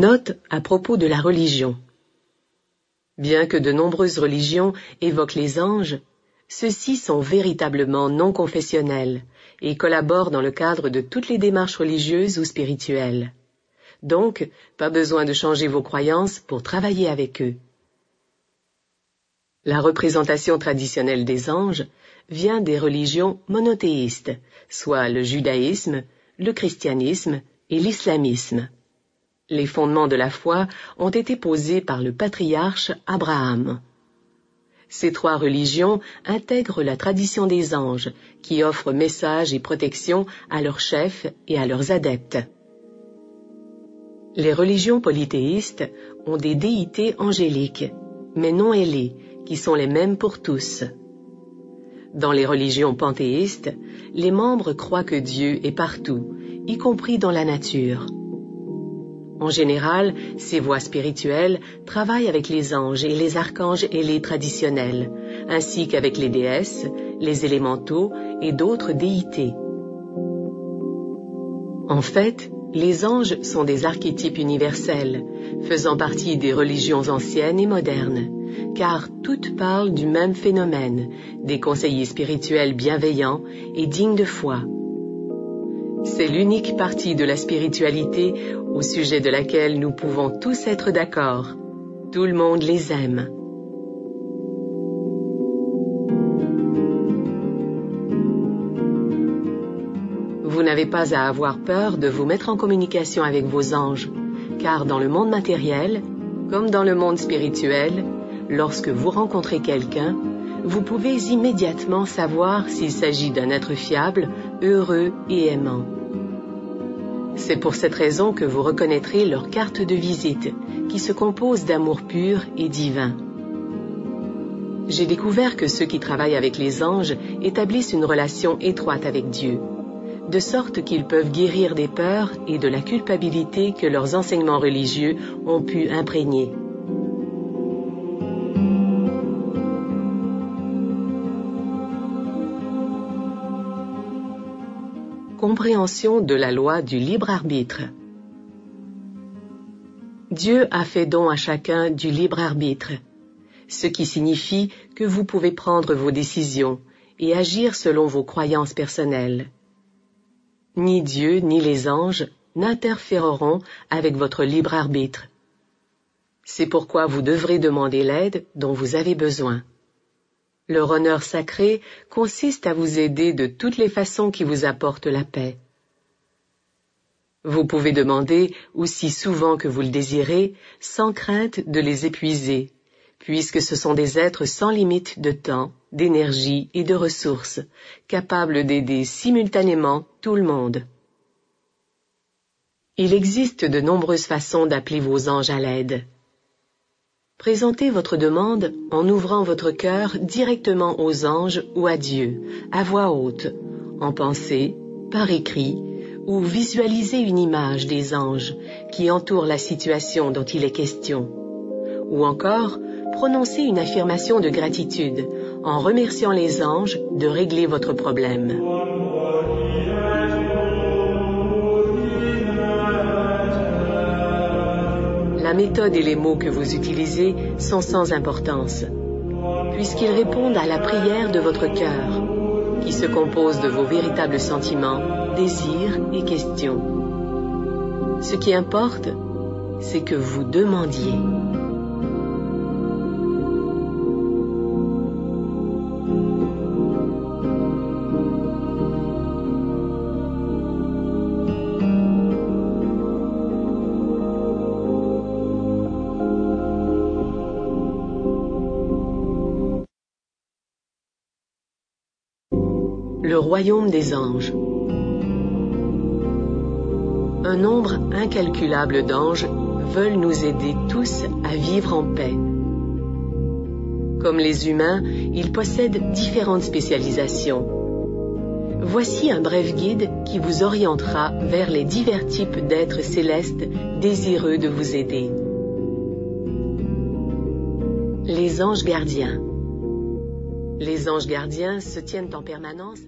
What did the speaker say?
Note à propos de la religion. Bien que de nombreuses religions évoquent les anges, ceux-ci sont véritablement non confessionnels et collaborent dans le cadre de toutes les démarches religieuses ou spirituelles. Donc, pas besoin de changer vos croyances pour travailler avec eux. La représentation traditionnelle des anges vient des religions monothéistes, soit le judaïsme, le christianisme et l'islamisme les fondements de la foi ont été posés par le patriarche Abraham. Ces trois religions intègrent la tradition des anges, qui offrent messages et protection à leurs chefs et à leurs adeptes. Les religions polythéistes ont des déités angéliques, mais non ailées, qui sont les mêmes pour tous. Dans les religions panthéistes, les membres croient que Dieu est partout, y compris dans la nature. En général, ces voies spirituelles travaillent avec les anges et les archanges et les traditionnels, ainsi qu'avec les déesses, les élémentaux et d'autres déités. En fait, les anges sont des archétypes universels, faisant partie des religions anciennes et modernes, car toutes parlent du même phénomène, des conseillers spirituels bienveillants et dignes de foi, c'est l'unique partie de la spiritualité au sujet de laquelle nous pouvons tous être d'accord. Tout le monde les aime. Vous n'avez pas à avoir peur de vous mettre en communication avec vos anges, car dans le monde matériel, comme dans le monde spirituel, lorsque vous rencontrez quelqu'un, vous pouvez immédiatement savoir s'il s'agit d'un être fiable, heureux et aimant. C'est pour cette raison que vous reconnaîtrez leur carte de visite, qui se compose d'amour pur et divin. J'ai découvert que ceux qui travaillent avec les anges établissent une relation étroite avec Dieu, de sorte qu'ils peuvent guérir des peurs et de la culpabilité que leurs enseignements religieux ont pu imprégner. Compréhension de la loi du libre arbitre. Dieu a fait don à chacun du libre arbitre, ce qui signifie que vous pouvez prendre vos décisions et agir selon vos croyances personnelles. Ni Dieu ni les anges n'interféreront avec votre libre arbitre. C'est pourquoi vous devrez demander l'aide dont vous avez besoin. Leur honneur sacré consiste à vous aider de toutes les façons qui vous apportent la paix. Vous pouvez demander aussi souvent que vous le désirez, sans crainte de les épuiser, puisque ce sont des êtres sans limite de temps, d'énergie et de ressources, capables d'aider simultanément tout le monde. Il existe de nombreuses façons d'appeler vos anges à l'aide. Présentez votre demande en ouvrant votre cœur directement aux anges ou à Dieu, à voix haute, en pensée, par écrit, ou visualisez une image des anges qui entourent la situation dont il est question. Ou encore, prononcez une affirmation de gratitude en remerciant les anges de régler votre problème. La méthode et les mots que vous utilisez sont sans importance, puisqu'ils répondent à la prière de votre cœur, qui se compose de vos véritables sentiments, désirs et questions. Ce qui importe, c'est que vous demandiez. Le royaume des anges. Un nombre incalculable d'anges veulent nous aider tous à vivre en paix. Comme les humains, ils possèdent différentes spécialisations. Voici un bref guide qui vous orientera vers les divers types d'êtres célestes désireux de vous aider. Les anges gardiens. Les anges gardiens se tiennent en permanence